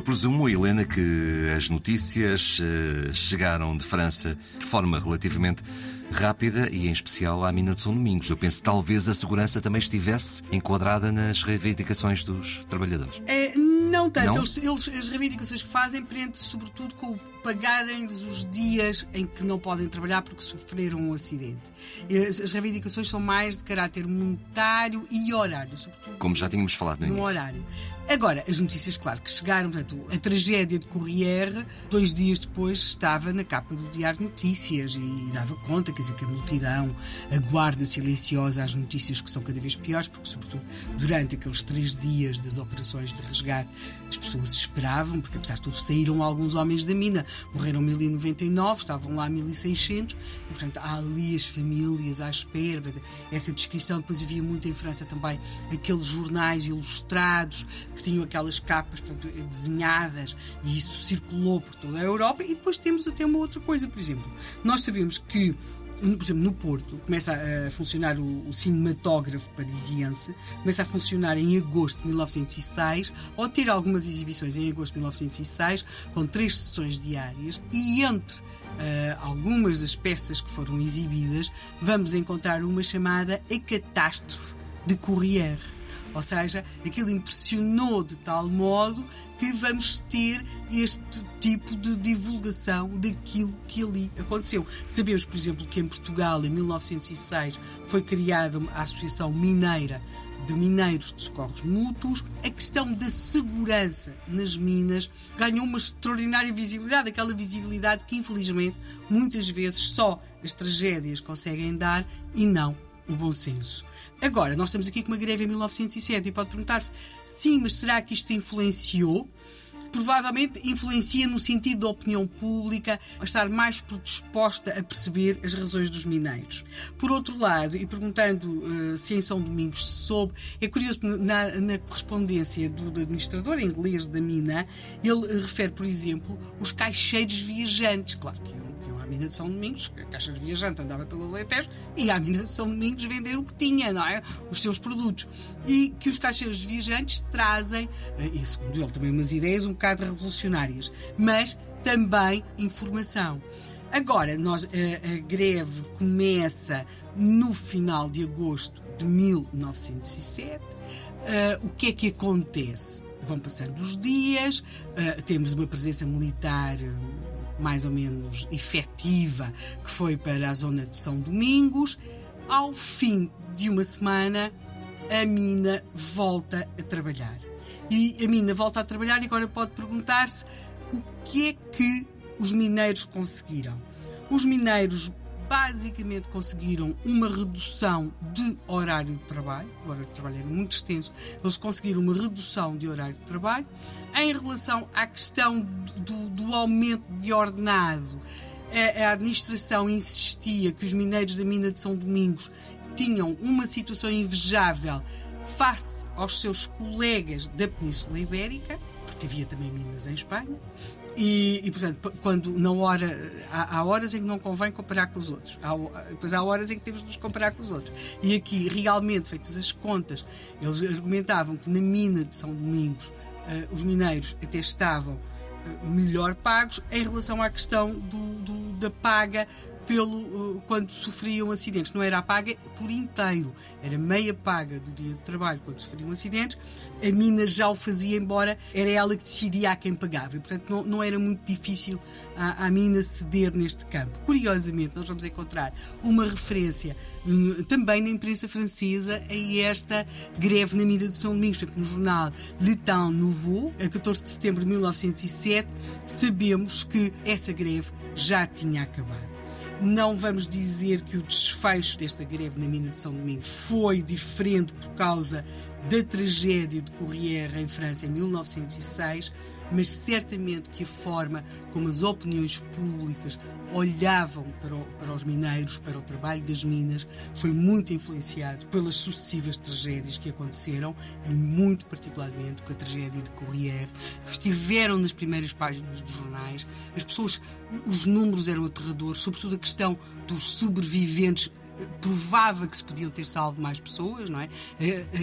Eu presumo, Helena, que as notícias uh, chegaram de França de forma relativamente rápida e, em especial, à mina de São Domingos. Eu penso que talvez a segurança também estivesse enquadrada nas reivindicações dos trabalhadores. É, não tanto. Não? Eles, eles, as reivindicações que fazem prende-se sobretudo com o pagarem-lhes os dias em que não podem trabalhar porque sofreram um acidente. As, reivindicações são mais de caráter monetário e horário, sobretudo. Como já tínhamos falado no, no início. horário. Agora, as notícias, claro, que chegaram, portanto, a tragédia de Corriere, dois dias depois estava na capa do Diário de Notícias e dava conta, quer dizer, que a multidão aguarda silenciosa as notícias que são cada vez piores, porque, sobretudo, durante aqueles três dias das operações de resgate, as pessoas esperavam, porque, apesar de tudo, saíram alguns homens da mina, morreram 1099, estavam lá 1600, e, portanto, há ali as famílias à espera. Essa descrição, depois havia muito em França também, aqueles jornais ilustrados que tinham aquelas capas portanto, desenhadas e isso circulou por toda a Europa. E depois temos até uma outra coisa, por exemplo, nós sabemos que por exemplo, no Porto, começa a funcionar o, o, cinematógrafo parisiense, começa a funcionar em agosto de 1906, ou ter algumas exibições em agosto de 1906, com três sessões diárias, e entre uh, algumas das peças que foram exibidas, vamos encontrar uma chamada A Catástrofe de Courrières ou seja, aquilo impressionou de tal modo que vamos ter este tipo de divulgação daquilo que ali aconteceu. Sabemos, por exemplo, que em Portugal, em 1906, foi criada a Associação Mineira de Mineiros de Socorros Mútuos, a questão da segurança nas minas ganhou uma extraordinária visibilidade, aquela visibilidade que, infelizmente, muitas vezes só as tragédias conseguem dar e não o bom senso. Agora, nós estamos aqui com uma greve em 1907 e pode perguntar-se, sim, mas será que isto influenciou? provavelmente influencia no sentido da opinião pública a estar mais predisposta a perceber as razões dos mineiros. Por outro lado, e perguntando uh, se em São Domingos se soube, é curioso, na, na correspondência do, do, administrador inglês da mina, ele refere, por exemplo, os caixeiros viajantes. Claro que mina de São Domingos, a Caixa de Viajante andava pelo Alentejo, e à mina de São Domingos vender o que tinha, não é? Os seus produtos. E que os caixeiros viajantes trazem, eh, e segundo ele também umas ideias um bocado revolucionárias, mas também informação. Agora, nós, a, eh, a greve começa no final de agosto de 1907. Uh, eh, o que é que acontece? Vão passando os dias, uh, temos uma presença militar mais ou menos efetiva, que foi para a zona de São Domingos. Ao fim de uma semana, a mina volta a trabalhar. E a mina volta a trabalhar e agora pode perguntar-se o que é que os mineiros conseguiram. Os mineiros basicamente conseguiram uma redução de horário de trabalho. O horário de trabalho era muito extenso. Eles conseguiram uma redução de horário de trabalho. Em relação à questão do, do aumento de ordenado, a, a administração insistia que os mineiros da mina de São Domingos tinham uma situação invejável face aos seus colegas da Península Ibérica, porque havia também minas em Espanha, e, e, portanto, quando na hora. Há, há, horas em que não convém comparar com os outros. Há, depois há horas em que temos de nos comparar com os outros. E aqui, realmente, feitas as contas, eles argumentavam que na mina de São Domingos uh, os mineiros até estavam melhor pagos em relação à questão do, do, da paga pelo uh, quando sofriam acidentes. Não era a paga por inteiro, era meia paga do dia de trabalho quando sofriam acidentes. A mina já o fazia, embora era ela que decidia a quem pagava. E, portanto, não, não era muito difícil a, mina ceder neste campo. Curiosamente, nós vamos encontrar uma referência também na imprensa francesa a esta greve na mina de São Domingos. Portanto, no jornal Le Temps Nouveau, a 14 de setembro de 1907, sabemos que essa greve já tinha acabado. Não vamos dizer que o desfecho desta greve na mina de São Domingo foi diferente por causa da tragédia de Corriere em França em 1906, mas certamente que a forma como as opiniões públicas olhavam para, o, para, os mineiros, para o trabalho das minas, foi muito influenciado pelas sucessivas tragédias que aconteceram e muito particularmente com a tragédia de Corriere. Estiveram nas primeiras páginas dos jornais, as pessoas, os números eram aterradores, sobretudo a questão dos sobreviventes provava que se podiam ter salvo mais pessoas, não é?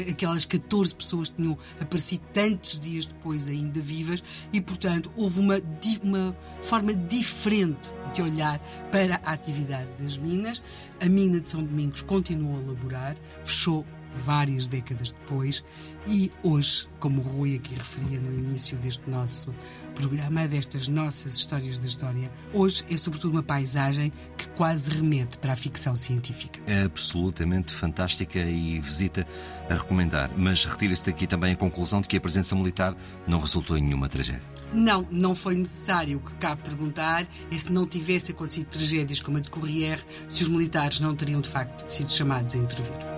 Aquelas 14 pessoas tinham aparecido tantos dias depois ainda vivas e, portanto, houve uma, uma forma diferente de olhar para a atividade das minas. A mina de São Domingos continuou a laborar, fechou várias décadas depois, e hoje, como o Rui aqui referia no início deste nosso programa, destas nossas histórias da história, hoje é sobretudo uma paisagem que quase remete para a ficção científica. É absolutamente fantástica e visita a recomendar, mas retira-se daqui também a conclusão de que a presença militar não resultou em nenhuma tragédia. Não, não foi necessário. O que cabe perguntar é se não tivesse acontecido tragédias como a de Corriere, se os militares não teriam de facto sido chamados a intervir.